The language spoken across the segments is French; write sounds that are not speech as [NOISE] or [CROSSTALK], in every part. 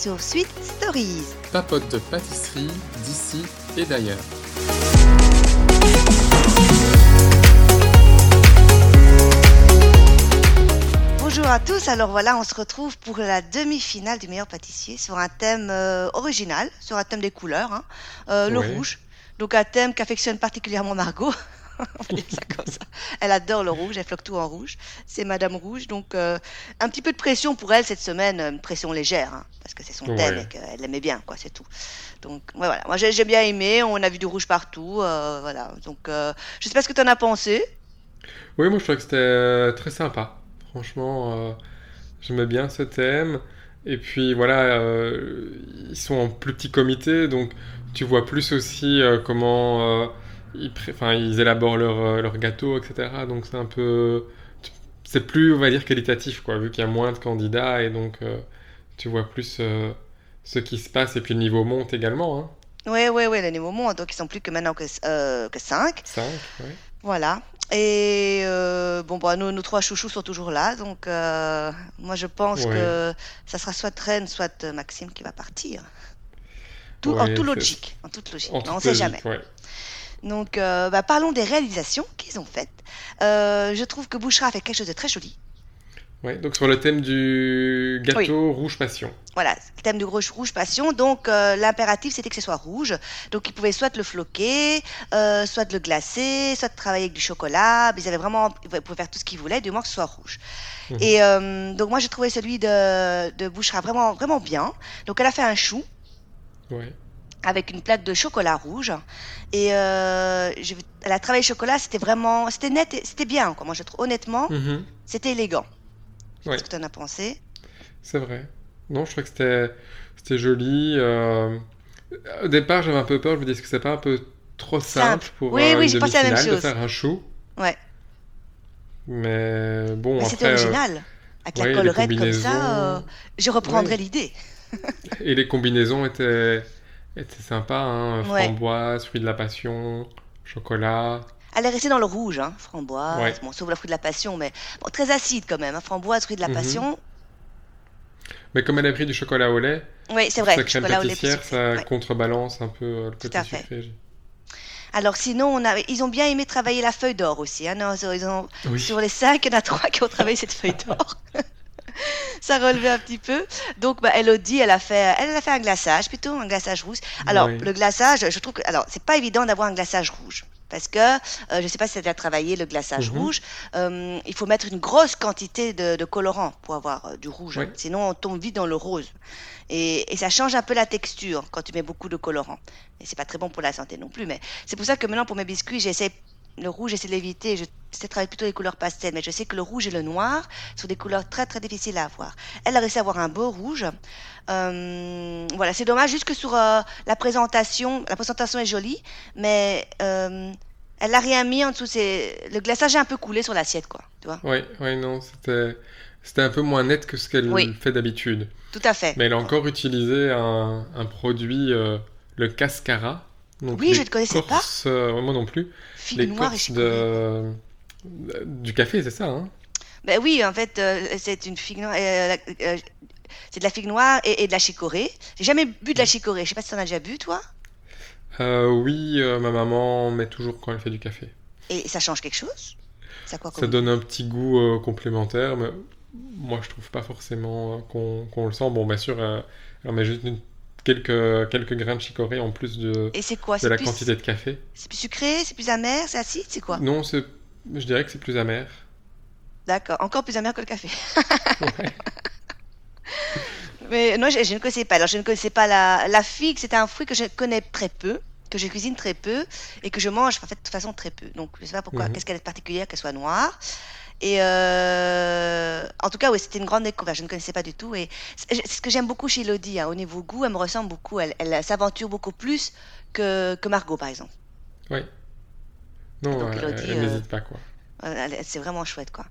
sur Sweet Stories. Papote de pâtisserie d'ici et d'ailleurs. Bonjour à tous, alors voilà, on se retrouve pour la demi-finale du meilleur pâtissier sur un thème euh, original, sur un thème des couleurs, hein, euh, le Ouais. rouge. Donc un thème qu'affectionne particulièrement Margot. [LAUGHS] [LAUGHS] On va dire ça comme ça. Elle adore le rouge, elle floque tout en rouge. C'est Madame Rouge, donc euh, un petit peu de pression pour elle cette semaine, une pression légère, hein, parce que c'est son thème Ouais. et qu'elle l'aimait bien, quoi, c'est tout. Donc ouais, voilà, moi j'ai bien aimé, on a vu du rouge partout, euh, voilà. Donc euh, je sais pas ce que tu en as pensé. Oui, moi je trouvais que c'était euh, très sympa. Franchement, euh, j'aimais bien ce thème. Et puis voilà, euh, ils sont en plus petit comité, donc tu vois plus aussi euh, comment euh, ils, pré- enfin, ils élaborent leur, euh, leur gâteau, etc. Donc c'est un peu... C'est plus, on va dire, qualitatif, quoi, vu qu'il y a moins de candidats, et donc euh, tu vois plus euh, ce qui se passe, et puis le niveau monte également, hein. Ouais, ouais, ouais, les niveaux montent, donc ils sont plus que maintenant que, euh, que 5. 5, ouais. Voilà. Et euh, bon, bah, nos, nos trois chouchous sont toujours là, donc euh, moi je pense Ouais. que ça sera soit Ren, soit Maxime qui va partir. Tout, en tout logique, en toute logique. En on ne sait jamais. ouais. Donc, euh, bah, parlons des réalisations qu'ils ont faites. Euh, je trouve que Bouchra a fait quelque chose de très joli. Ouais, donc sur le thème du gâteau rouge passion. Voilà, le thème du rouge, rouge passion. Donc, euh, l'impératif, c'était que ce soit rouge. Donc, ils pouvaient soit le floquer, euh, soit le glacer, soit travailler avec du chocolat. Ils avaient vraiment, ils pouvaient faire tout ce qu'ils voulaient, du moins que ce soit rouge. Mhm. Et euh, donc, moi, j'ai trouvé celui de, de Bouchra vraiment, vraiment bien. Donc, elle a fait un chou Ouais. Avec une plaque de chocolat rouge. Et euh, je- elle a travaillé le chocolat, c'était vraiment, c'était net, et- c'était bien. Quoi. Moi, je trouve, honnêtement, Mhm. c'était élégant. Ouais. Qu'est-ce que tu en as pensé C'est vrai. Non, je trouvais que c'était c'était joli. euh, Au départ, j'avais un peu peur. Je me disais, que c'est pas un peu trop simple, Simple. pour Oui, euh, oui, une à la même demi-finale de faire un chou Ouais. Mais bon, Mais c'était euh, original. Avec ouais, la collerette comme ça, je reprendrai Ouais. l'idée. [LAUGHS] et les combinaisons étaient étaient sympas. Hein, framboise, fruit de la passion, chocolat. Elle est restée dans le rouge, hein, framboise, Ouais. bon, sauf le fruit de la passion, mais bon, très acide quand même. hein, framboise, fruit de la Mhm. passion. Mais comme elle a pris du chocolat au lait, Oui, c'est vrai. sa crème chocolat au lait plus pâtissière, ça ouais. contrebalance un peu euh, le côté à fait. sucré. Alors sinon, on a... ils ont bien aimé travailler la feuille d'or aussi. hein, non, ils ont... Oui. Sur les cinq, il y en a trois qui ont travaillé cette feuille d'or. [LAUGHS] [LAUGHS] Ça relevait un petit peu. Donc, bah, Elodie, elle a fait, elle a fait un glaçage plutôt, un glaçage rouge. Alors, le glaçage, je trouve que, alors, c'est pas évident d'avoir un glaçage rouge. Parce que, euh, je sais pas si tu as travaillé le glaçage Mhm. rouge, euh, il faut mettre une grosse quantité de, de colorant pour avoir euh, du rouge. Ouais. Sinon, on tombe vite dans le rose. Et, et ça change un peu la texture quand tu mets beaucoup de colorant. Et c'est pas très bon pour la santé non plus. Mais c'est pour ça que maintenant, pour mes biscuits, j'essaie le rouge, j'essaie de l'éviter. Je sais travailler plutôt les couleurs pastel. Mais je sais que le rouge et le noir sont des couleurs très très difficiles à avoir. Elle a réussi à avoir un beau rouge. Euh, voilà, c'est dommage juste que sur euh, la présentation, la présentation est jolie, mais euh, elle n'a rien mis en dessous. C'est le glaçage est un peu coulé sur l'assiette, quoi. Tu vois Ouais, ouais, non, c'était c'était un peu moins net que ce qu'elle Oui. fait d'habitude. Tout à fait. Mais elle a encore utilisé un, un produit, le cascara. Donc Oui, je ne connaissais pas. euh, moi non plus. Figue les noire et corses de... du café, c'est ça, hein? Ben oui, en fait, euh, c'est une figue noire. euh, euh, c'est de la figue noire et, et de la chicorée. J'ai jamais bu de la chicorée. Je sais pas si tu en as déjà bu, toi? Euh, Oui, euh, ma maman met toujours quand elle fait du café. Et ça change quelque chose? Ça quoi Ça donne un petit goût euh, complémentaire, mais moi je trouve pas forcément qu'on le sent. Bon, bien sûr, euh, elle met juste une- quelques, quelques grains de chicorée en plus de, Et c'est quoi? de C'est la plus, quantité de café. c'est plus sucré, c'est plus amer, c'est acide, c'est quoi? Non, c'est, je dirais que c'est plus amer. D'accord, encore plus amer que le café. Ouais. [LAUGHS] Mais non, je, je ne connaissais pas. Alors, je ne connaissais pas la, la figue. C'est un fruit que je connais très peu, que je cuisine très peu et que je mange en fait de toute façon très peu. Donc, je ne sais pas pourquoi. Mhm. Qu'est-ce qu'elle est particulière qu'elle soit noire? Et euh, en tout cas, oui, c'était une grande découverte. Je ne connaissais pas du tout. Et c'est ce que j'aime beaucoup chez Elodie. hein. Au niveau goût, elle me ressemble beaucoup. Elle, elle s'aventure beaucoup plus que, que Margot, par exemple. Ouais. Non, Donc, euh, Elodie, elle euh, n'hésite pas, quoi. C'est vraiment chouette, quoi.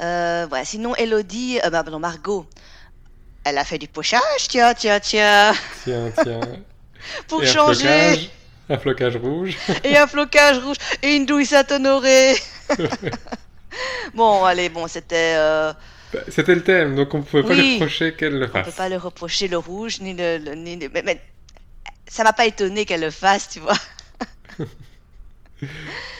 Euh, voilà. Sinon, Elodie, bah, non, Margot, elle a fait du pochage, tiens, tiens, tiens, Tiens, tiens. [LAUGHS] pour Et un changer. flocage, un flocage rouge. Et un flocage rouge et une douille Saint-Honoré. [LAUGHS] [LAUGHS] bon, allez, bon, c'était. euh, C'était le thème, donc on pouvait pas lui reprocher qu'elle le on peut fasse. pas le reprocher le rouge, ni le... le- ni le- Mais, mais ça m'a pas étonné qu'elle le fasse, tu vois. [LAUGHS]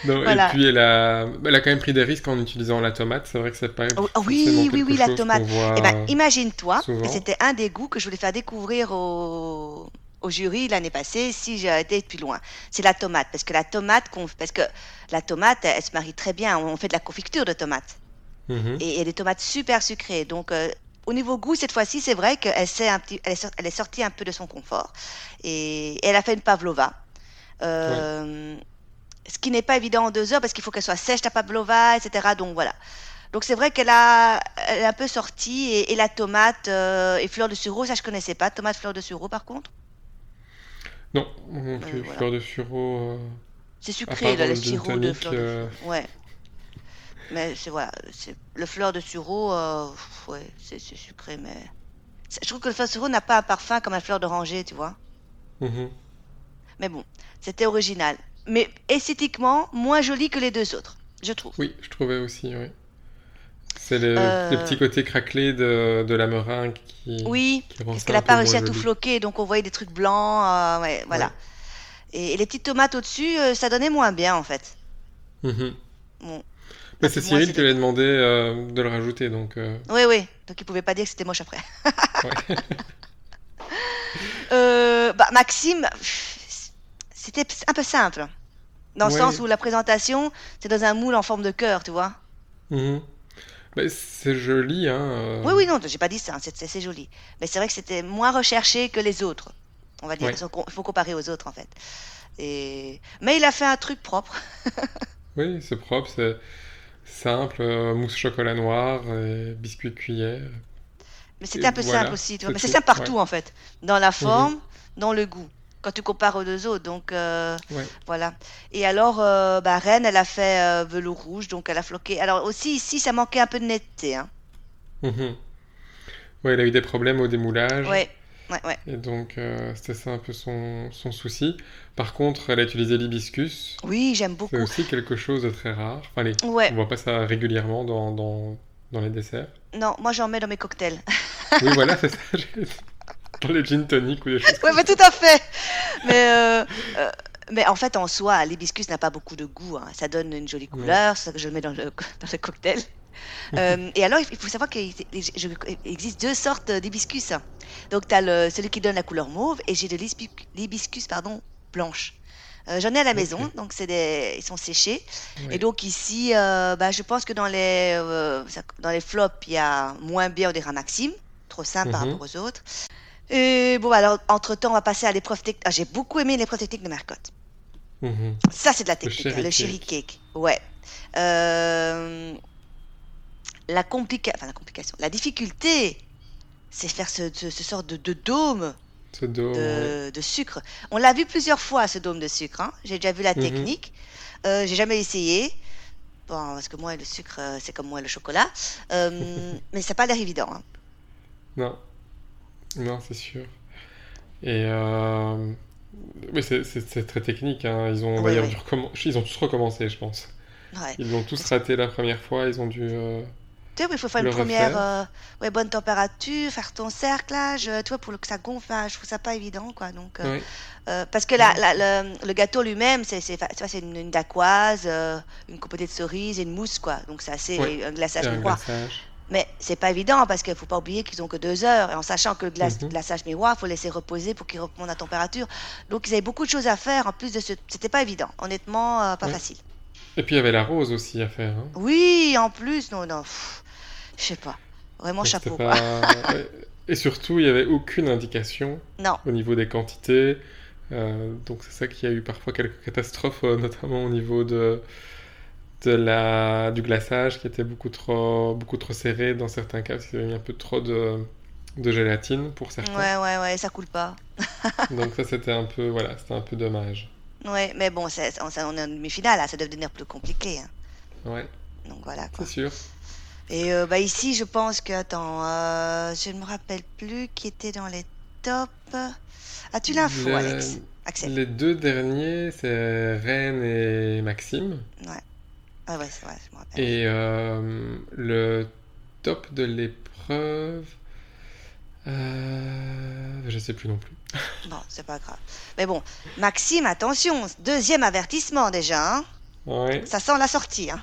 Non, et puis elle a, elle a quand même pris des risques en utilisant la tomate. C'est vrai que c'est pas Oh, ah oui, oui, oui, la tomate. Eh ben, imagine-toi, c'était un des goûts que je voulais faire découvrir au, au jury l'année passée, si j'ai été plus loin. C'est la tomate, parce que la tomate, parce que la tomate, elle, se marie très bien. On fait de la confiture de tomate, Mhm. et, et des tomates super sucrées. Donc, euh, au niveau goût, cette fois-ci, c'est vrai qu'elle s'est un petit, elle est, elle est sortie un peu de son confort, et, et elle a fait une pavlova. Euh, Ce qui n'est pas évident en deux heures, parce qu'il faut qu'elle soit sèche, ta pavlova, etc. Donc voilà. Donc c'est vrai qu'elle a, elle est un peu sortie et, et la tomate euh, et fleur de sureau, ça je connaissais pas. Tomate fleur de sureau par contre, Non, plus. voilà. Fleur de sureau. euh, c'est sucré là, le sirop de fleur de euh, sureau. Ouais. Mais c'est voilà, c'est le fleur de sureau, euh, ouais, c'est sucré, mais je trouve que le fleur de sureau n'a pas un parfum comme la fleur d'oranger, tu vois. mhm. Mais bon, c'était original. Mais esthétiquement, moins joli que les deux autres, je trouve. Oui, je trouvais aussi, oui. C'est les, Euh, les petits côtés craquelés de, de la meringue qui, Oui, qui rend parce qu'elle n'a pas réussi à moins tout joli. floquer, donc on voyait des trucs blancs, euh, ouais, voilà. Ouais. Et, et les petites tomates au-dessus, euh, ça donnait moins bien en fait. Mhm. Bon, Mais c'est Cyril qui lui a élevé. demandé euh, de le rajouter, donc Oui, oui, donc il pouvait pas dire que c'était moche après. [LAUGHS] bah, Maxime, c'était un peu simple, dans le Ouais. sens où la présentation, c'est dans un moule en forme de cœur, tu vois. Mhm. Mais c'est joli, hein. euh, Oui, oui, non, j'ai pas dit ça, hein, c'est joli. Mais c'est vrai que c'était moins recherché que les autres, on va dire. Ouais. Il faut comparer aux autres en fait. Et... Mais il a fait un truc propre. [LAUGHS] Oui, c'est propre, c'est simple, euh, mousse chocolat noir et biscuit cuillère. Mais c'était un peu voilà, simple aussi, tu vois. c'est Mais c'est tout, simple partout ouais. en fait. Dans la forme, dans le goût. Quand tu compares aux deux autres. Donc euh, Ouais. voilà. Et alors, euh, bah, Rennes, elle a fait euh, velours rouge, donc elle a floqué. Alors aussi, ici, ça manquait un peu de netteté. Hein. Mhm. Ouais, il a eu des problèmes au démoulage. Ouais, ouais, ouais. Et donc, euh, c'était ça un peu son, son souci. Par contre, elle a utilisé l'hibiscus. Oui, j'aime C'est beaucoup. aussi quelque chose de très rare. Enfin, allez, Ouais. on voit pas ça régulièrement dans, dans, dans les desserts. Non, moi j'en mets dans mes cocktails. Oui, voilà, [LAUGHS] c'est ça. Dans les gin tonic ou des choses ouais, comme mais tout à fait. Mais, euh, euh, mais en fait, en soi, l'hibiscus n'a pas beaucoup de goût. hein. Ça donne une jolie Ouais. couleur, c'est ça que je le mets dans le, [LAUGHS] dans le cocktail. [LAUGHS] Euh, et alors, il faut savoir qu'il existe deux sortes d'hibiscus. Donc, tu as le, celui qui donne la couleur mauve et j'ai de l'hibiscus pardon, blanche. Euh, J'en ai à la maison, donc c'est des, ils sont séchés. Et Ouais. donc ici, euh, bah, je pense que dans les, euh, dans les flops, il y a moins bien, on dirait un Maxime, trop simple par Mhm. rapport aux autres. Et bon, alors, entre-temps, on va passer à l'épreuve technique. Ah, j'ai beaucoup aimé l'épreuve technique de Mercotte. Mhm. Ça, c'est de la technique, cherry hein, le cherry cake. Ouais. Euh, la, complica... enfin, la complication, la difficulté, c'est faire ce, ce, de, de dôme Ce dos, ouais. de, de sucre. On l'a vu plusieurs fois, ce dôme de sucre. hein. J'ai déjà vu la Mhm. technique. Euh, j'ai jamais essayé. Bon, parce que moi, le sucre, euh, c'est comme moi le chocolat. Euh, [LAUGHS] mais ça n'a pas l'air évident. hein. Non. Non, c'est sûr. Et euh... oui, c'est très technique. hein. Ils ont Ouais, ouais. Ils ont tous recommencé, je pense. Ouais. Ils l'ont tous raté la première fois. Ils ont dû. euh, Tu vois, il faut faire une première euh, bonne température, faire ton cerclage, tu vois, pour que ça gonfle. je trouve ça pas évident, quoi. Donc, euh, euh, parce que la, la- le, le gâteau lui-même, c'est une, une dacquoise, euh, une compotée de cerises et une mousse, quoi. Donc, c'est assez un glaçage glaçage. Mais c'est pas évident parce qu'il faut pas oublier qu'ils ont que deux heures. Et en sachant que le glace- Mhm. glaçage miroir, il faut laisser reposer pour qu'il remonte à température. Donc, ils avaient beaucoup de choses à faire en plus de ce. C'était pas évident. Honnêtement, euh, pas Ouais. facile. Et puis il y avait la rose aussi à faire. hein. Oui, en plus, non, non. Je sais pas. Vraiment Donc, chapeau, pas-. [LAUGHS] Et surtout, il n'y avait aucune indication Non. au niveau des quantités. Euh, donc c'est ça qui a eu parfois quelques catastrophes, euh, notamment au niveau de, de la, du glaçage qui était beaucoup trop, beaucoup trop serré dans certains cas, parce qu'il y avait un peu trop de, de gélatine pour certains. Ouais, ouais, ouais, ça coule pas. [LAUGHS] Donc ça c'était un peu, voilà, c'était un peu dommage. Ouais, mais bon, c'est- on, est en demi-finale, là, ça doit devenir plus compliqué. hein. Ouais, Donc voilà c'est sûr. Et euh, bah, ici, je pense que, attends, euh, je ne me rappelle plus qui était dans les tops. As-tu l'info, Les- Alex? Axel Les deux derniers, c'est Rennes et Maxime. Ah ouais, c'est vrai, je me rappelle. Et euh, le top de l'épreuve. Euh, je sais plus non plus. [LAUGHS] Bon, c'est pas grave. Mais bon, Maxime, attention, deuxième avertissement déjà. Hein. Ouais, Ça sent la sortie. Hein.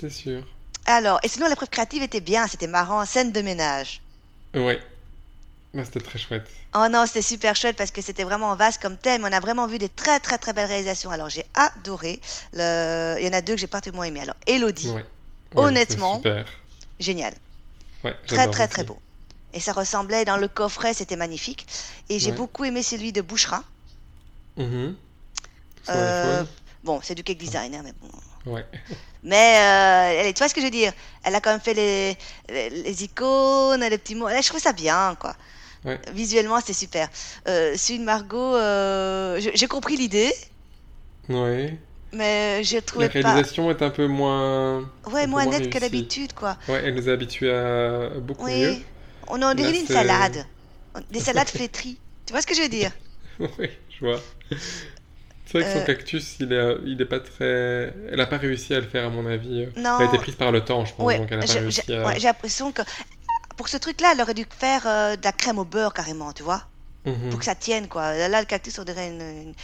c'est sûr. Alors, et sinon, l'épreuve créative était bien, c'était marrant, scène de ménage. Ouais. C'était très chouette. Oh non, c'était super chouette parce que c'était vraiment vaste comme thème. On a vraiment vu des très très très belles réalisations. Alors j'ai adoré. Le... Il y en a deux que j'ai particulièrement aimé. Alors Elodie, Ouais. Ouais, Honnêtement. génial, Ouais, très très très beau. Et ça ressemblait dans le coffret, c'était magnifique. Et j'ai beaucoup aimé celui de Boucherin. Mhm. Sur Euh. Bon, c'est du cake design, hein, mais bon. Ouais. Mais euh, elle, tu vois ce que je veux dire? Elle a quand même fait les, les, les icônes, les petits mots. Je trouve ça bien, quoi. Ouais. Visuellement, c'était super. Euh, de Margot, euh, j'ai compris l'idée, Ouais. mais je La trouvais pas. réalisation est un peu moins. Ouais, moins nette que d'habitude, quoi. Ouais, elle nous a habitués à beaucoup mieux. Oui, on en dirait une c'est- salade. Des [LAUGHS] salades flétries. Tu vois ce que je veux dire? [LAUGHS] Oui, je vois. C'est vrai que son Euh. cactus, il est, il est pas très. Elle a pas réussi à le faire, à mon avis. Elle Non. a été prise par le temps, je pense, Ouais, donc elle a pas j'ai réussi j'ai- à. ouais, j'ai l'impression que pour ce truc-là, elle aurait dû faire euh, de la crème au beurre carrément, tu vois Mhm. Pour que ça tienne, quoi. Là, le cactus, on dirait une, une-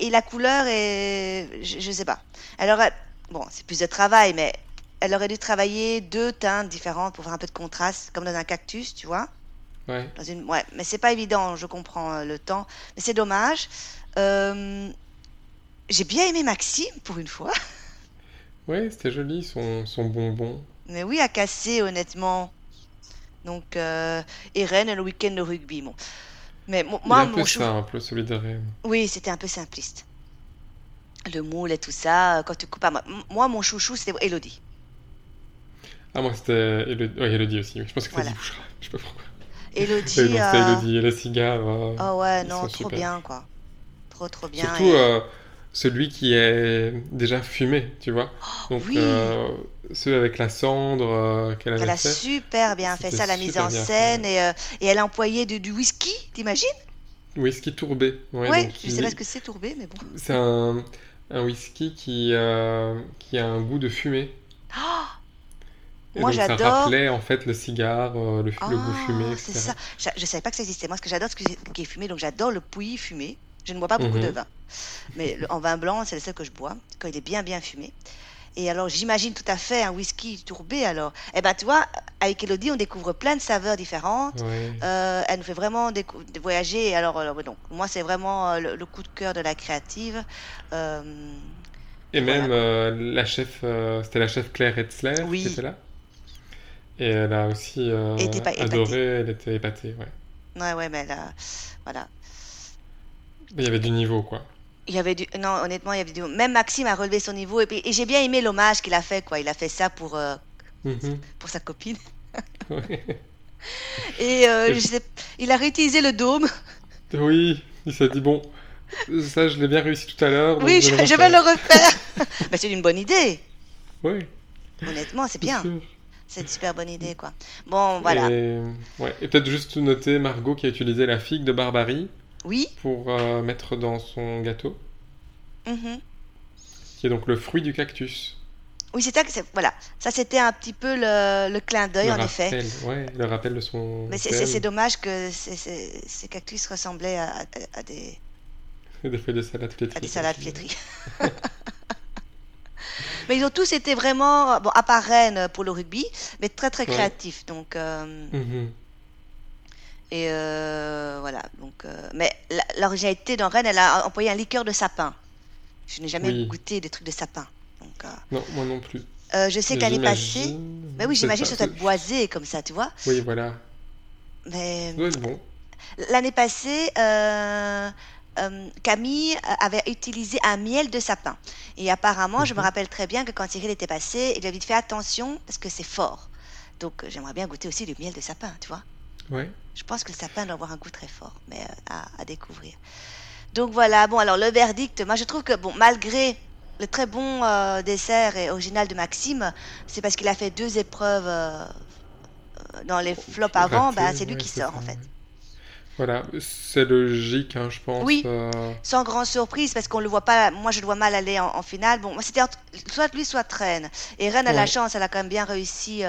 Et la couleur est... Je, je sais pas. Elle aurait... Bon, c'est plus de travail, mais elle aurait dû travailler deux teintes différentes pour faire un peu de contraste, comme dans un cactus, tu vois Ouais. Dans une... Ouais, mais c'est pas évident, je comprends euh, le temps. Mais c'est dommage. Euh, J'ai bien aimé Maxime, pour une fois. Ouais, c'était joli, son, son bonbon. Mais oui, à casser, honnêtement. Donc, euh, et Rennes, le week-end de rugby. Bon. Mais moi, un mon peu chou... simple, celui de Rennes. Oui, c'était un peu simpliste. Le moule et tout ça, euh, quand tu coupes à moi. Mon chouchou, c'était Elodie. Ah, moi, c'était Elodie, ouais, Elodie aussi. Je pense que Voilà. c'est Bouchra. Je sais pas pourquoi. Elodie. Oui, euh, Elodie. Et les cigares. euh, Oh ouais, non, trop super. bien, quoi. Trop, trop bien. Surtout et- euh, celui qui est déjà fumé, tu vois. Donc, Oh, oui. euh, ceux avec la cendre euh, qu'elle avait Elle a fait. super bien fait ça, la mise en scène. Et, euh, et elle a employé du, du whisky, t'imagines? Whisky tourbé. Ouais, Ouais, donc je il- sais pas ce que c'est tourbé, mais bon. C'est un, un whisky qui, qui a un goût de fumée. Oh, Et Moi, donc ça j'adore. rappelait en fait le cigare, le, le goût fumé, Ah, etc. c'est ça. Je savais pas que ça existait. Moi, ce que j'adore, ce qui qui est fumé, donc j'adore le pouilly fumé. Je ne bois pas beaucoup Mhm. de vin. Mais le- en vin blanc, c'est le seul que je bois, quand il est bien, bien fumé. Et alors, j'imagine tout à fait un whisky tourbé, alors. Eh ben, tu vois, avec Elodie, on découvre plein de saveurs différentes. Euh, elle nous fait vraiment voyager. Alors, alors, ouais, donc, moi, c'est vraiment euh, le, le coup de cœur de la créative. Euh, Et voilà. même euh, la chef, euh, c'était la chef Claire Etzler Oui. qui était là. Et elle a aussi euh, adoré, elle était épatée, ouais. ouais, ouais, mais là, voilà. Il y avait du niveau, quoi. Il y avait du... Non, honnêtement, il y avait du... Même Maxime a relevé son niveau. Et, puis- et j'ai bien aimé l'hommage qu'il a fait, quoi. Il a fait ça pour, euh, Mhm. pour sa copine. [LAUGHS] Ouais. Et euh, Et- je sais... il a réutilisé le dôme. Oui, il s'est dit, bon, ça je l'ai bien réussi tout à l'heure. Oui, je, vais le refaire. Mais [LAUGHS] c'est une bonne idée. Oui, Honnêtement, c'est bien. C'est une super bonne idée, quoi. Bon, voilà. Et, ouais. Et peut-être juste noter Margot qui a utilisé la figue de Barbarie Oui. pour euh, mettre dans son gâteau, mhm. qui est donc le fruit du cactus. Oui, c'est ça. Voilà. Ça, c'était un petit peu le, le clin d'œil, en effet. ouais, le rappel de son Mais c'est- dommage que ces- cactus ressemblaient à, à- à des, [LAUGHS] Des feuilles de salade flétries. à des salades flétries. [LAUGHS] [LAUGHS] mais ils ont tous été vraiment, bon, à part Rennes pour le rugby, mais très très Ouais. créatifs. Donc, euh, Mhm. Et euh, voilà. Donc, euh, mais l'originalité dans Rennes, elle a employé un liqueur de sapin. Je n'ai jamais Oui. goûté des trucs de sapin. Donc, euh, Non, moi non plus. euh, je sais Mais que l'année passée, mais oui, j'imagine que ça doit être boisé comme ça, tu vois. Oui, voilà. Mais être bon. L'année passée, Camille avait utilisé un miel de sapin. Et apparemment, je me Mhm. rappelle très bien que quand Cyril était passé, il avait dit fais attention parce que c'est fort. Donc j'aimerais bien goûter aussi le miel de sapin, tu vois. Ouais. Je pense que le sapin doit avoir un goût très fort, mais euh, à, à découvrir. Donc voilà, bon alors le verdict, moi je trouve que bon, malgré le très bon euh, dessert et original de Maxime, c'est parce qu'il a fait deux épreuves euh, dans les flops avant, ben, c'est lui ouais, qui sort ça, en fait. Voilà, c'est logique, hein, je pense. Oui, euh, sans grande surprise, parce qu'on le voit pas. Moi, je le vois mal aller en, en finale. Bon, c'était soit lui, soit Rennes. Et Rennes a la chance, elle a quand même bien réussi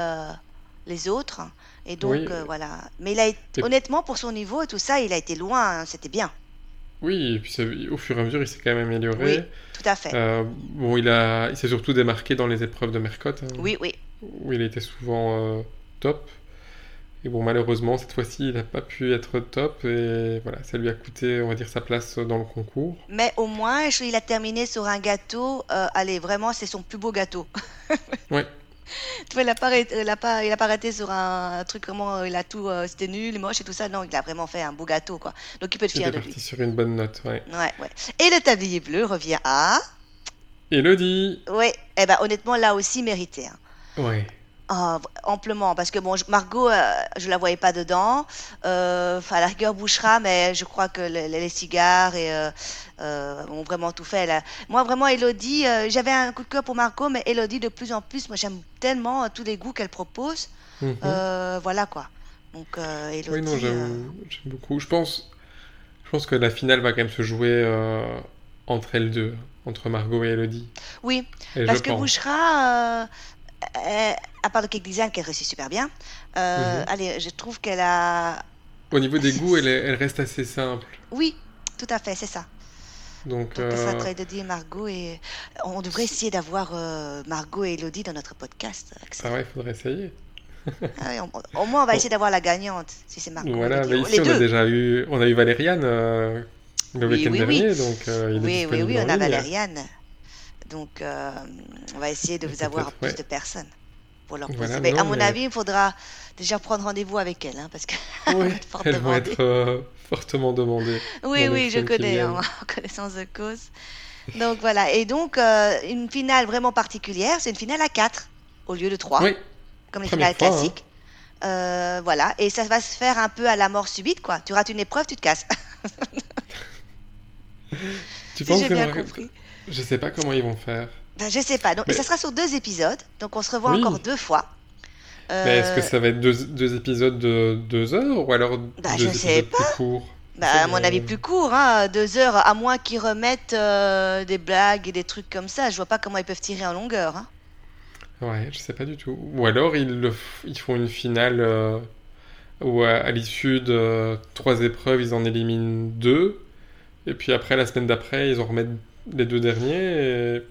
les autres. Et donc, oui, euh, voilà. Mais il a été- honnêtement, pour son niveau et tout ça, il a été loin. hein, C'était bien. oui, et puis au fur et à mesure, il s'est quand même Oui, amélioré. tout à fait. Euh, bon, il a, il s'est surtout démarqué dans les épreuves de Mercotte, hein, Oui, oui. où il était souvent euh, top. Et bon, malheureusement, cette fois-ci, il n'a pas pu être top, et voilà, ça lui a coûté, on va dire, sa place dans le concours. Mais au moins, il a terminé sur un gâteau. euh, allez, vraiment, c'est son plus beau gâteau. Ouais, [LAUGHS] [LAUGHS] Tu vois, il a pas, arrêté- il a pas, il a pas arrêté sur un, un truc comment euh, il a tout, euh, c'était nul, moche et tout ça. Non, il a vraiment fait un beau gâteau, quoi. Donc, il peut être fier de lui. sur une bonne note, ouais. Ouais, ouais. Et le tablier bleu revient à. Elodie! Ouais, eh ben honnêtement, là aussi mérité. hein. Ouais, Ah, amplement, parce que bon, je- Margot, euh, je la voyais pas dedans. Euh, Enfin, à la rigueur Bouchera, mais je crois que les cigares et, euh, ont vraiment tout fait. A- Moi, vraiment, Elodie, euh, j'avais un coup de cœur pour Margot, mais Elodie, de plus en plus, moi, j'aime tellement euh, tous les goûts qu'elle propose. Mhm. Voilà quoi. Donc, euh, Oui, non, Elodie, j'aime beaucoup. Je pense, je pense que la finale va quand même se jouer entre elles deux, entre Margot et Elodie. oui, Et parce que euh, euh, à part le cake design qu'elle réussit super bien, euh, Mhm. allez, je trouve qu'elle a. Au niveau des [LAUGHS] goûts, elle, est- elle reste assez simple. Oui, tout à fait, c'est ça. Donc, Donc, ça euh, serait Elodie et Margot. Et on devrait essayer d'avoir euh, Margot et Elodie dans notre podcast, Axel. ah ouais, il faudrait essayer. Ah ouais, on- au moins, on va essayer d'avoir la gagnante, si c'est Margot voilà, mais Oh, ici, Les on a deux. déjà eu, on a eu Valériane euh, le Oui, week-end oui, oui. dernier, donc euh, il est Oui, oui, disponible oui, en on a. Valériane. Donc, euh, on va essayer de vous avoir plus ouais. de personnes pour leur poser. Voilà, Mais à non, mon mais avis, il faudra déjà prendre rendez-vous avec elle, hein, parce qu'elle [LAUGHS] va ouais, être fortement demandées Oui, oui, je connais, hein, en [LAUGHS] connaissance de cause. Donc voilà, et donc euh, une finale vraiment particulière, c'est une finale à 4 au lieu de 3, Oui, comme les première finales fois, hein. classiques. Euh, voilà, et ça va se faire un peu à la mort subite, quoi. Tu rates une épreuve, tu te casses. [LAUGHS] Tu si penses que bien compris. je sais pas comment ils vont faire. Ben, je sais pas. Donc, Mais ça sera sur deux épisodes, donc on se revoit oui, encore deux fois. Mais est-ce que Euh, ça va être deux, deux épisodes de deux heures ou alors bah, deux je sais épisodes plus courts? bah, à mon avis, euh, plus court, hein, deux heures, à moins qu'ils remettent euh, des blagues et des trucs comme ça. Je vois pas comment ils peuvent tirer en longueur. hein. Ouais, je sais pas du tout. Ou alors ils, le f- ils font une finale euh, où à, à l'issue de trois épreuves, ils en éliminent deux. Et puis après, la semaine d'après, ils en remettent les deux derniers et-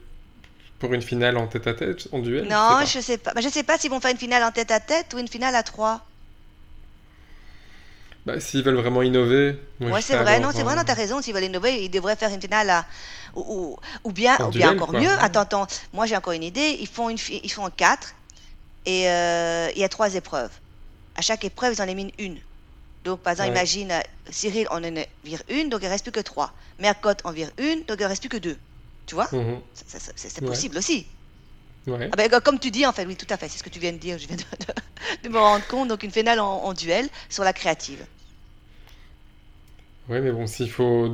pour une finale en tête-à-tête, en duel, je sais Non, pas. je sais pas. Bah, je sais pas s'ils vont faire une finale en tête à tête ou une finale à trois. Bah, s'ils veulent vraiment innover, moi Ouais, c'est vrai. alors Non, c'est vrai, non, euh, t'as raison. S'ils veulent innover, ils devraient faire une finale à... ou, ou, ou bien, en ou bien duel, encore quoi. mieux. Attends, attends. Moi, j'ai encore une idée. Ils font une, fi- ils font quatre et euh, il y a trois épreuves. À chaque épreuve, ils en éliminent une. Donc, par exemple, Ouais. imagine euh, Cyril, on en vire une, donc il reste plus que trois. Mercotte, on vire une, donc il reste plus que deux. Tu vois Mhm. C'est Ouais. possible aussi. Ouais. Ah ben, comme tu dis, en fait, oui, tout à fait. C'est ce que tu viens de dire. Je viens de, de- [LAUGHS] de me rendre compte. Donc, une finale en, en duel sur la créative. Ouais, mais bon, s'il faut...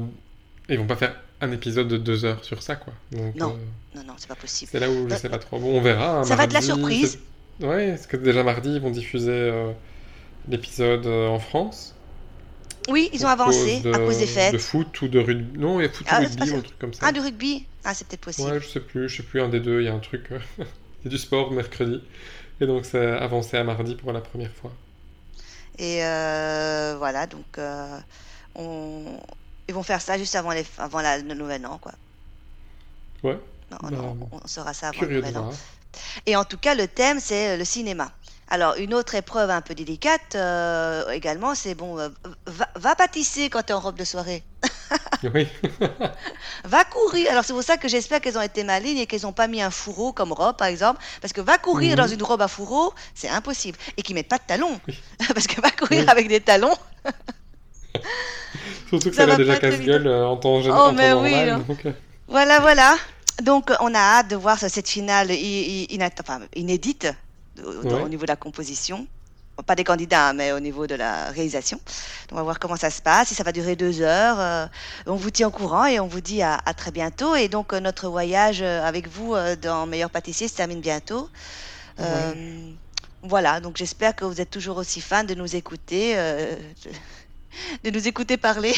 Ils vont pas faire un épisode de deux heures sur ça, quoi. Donc, Non, euh, non, non, c'est pas possible. c'est là où je Euh, sais pas trop. Bon, on verra. hein, Ça va être la surprise. Ouais, est-ce que déjà mardi, ils vont diffuser euh, l'épisode euh, en France? Oui, ils ont cause à cause des de, de fêtes. foot ou de rugby. Non, il y a foot ou Ah, rugby ou ça. un truc comme ça. Ah, du rugby Ah, c'est peut-être possible. Ouais, je sais plus, je sais plus, un des deux, il y a un truc. euh, [LAUGHS] il y a du sport mercredi. Et donc, c'est avancé à mardi pour la première fois. Et euh, voilà, donc euh, on... ils vont faire ça juste avant, les... avant la... le nouvel an, quoi. Ouais, Non, bah, on on saura ça avant le de nouvel an. Et en tout cas, le thème, c'est le cinéma. Alors, une autre épreuve un peu délicate euh, également, c'est bon, euh, va, va pâtisser quand tu es en robe de soirée. [LAUGHS] Oui, [LAUGHS] Va courir. Alors, c'est pour ça que j'espère qu'elles ont été malignes et qu'elles n'ont pas mis un fourreau comme robe, par exemple. Parce que va courir Mhm. dans une robe à fourreau, c'est impossible. Et qu'ils mettent pas de talons. Oui. [LAUGHS] parce que va courir Oui. avec des talons, surtout que Ça ça va a déjà casse-gueule euh, en temps, gén- Oh, mais oui, normal. hein. donc, Voilà, voilà. Donc, on a hâte de voir cette finale enfin, inédite au, Ouais. au niveau de la composition. Pas des candidats, hein, mais au niveau de la réalisation. Donc, on va voir comment ça se passe. Et ça va durer deux heures. euh, on vous tient au courant et on vous dit à, à très bientôt. Et donc, euh, notre voyage euh, avec vous euh, dans Meilleur Pâtissier se termine bientôt. Voilà, donc j'espère que vous êtes toujours aussi fan de nous écouter. de nous écouter parler.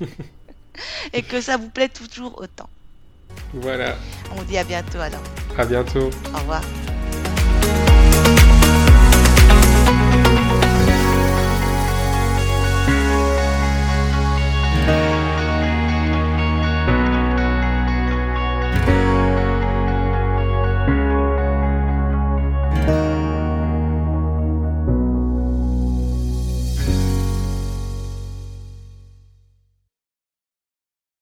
[LAUGHS] Et que ça vous plaît toujours autant. Voilà. On vous dit à bientôt alors. À bientôt. Au revoir.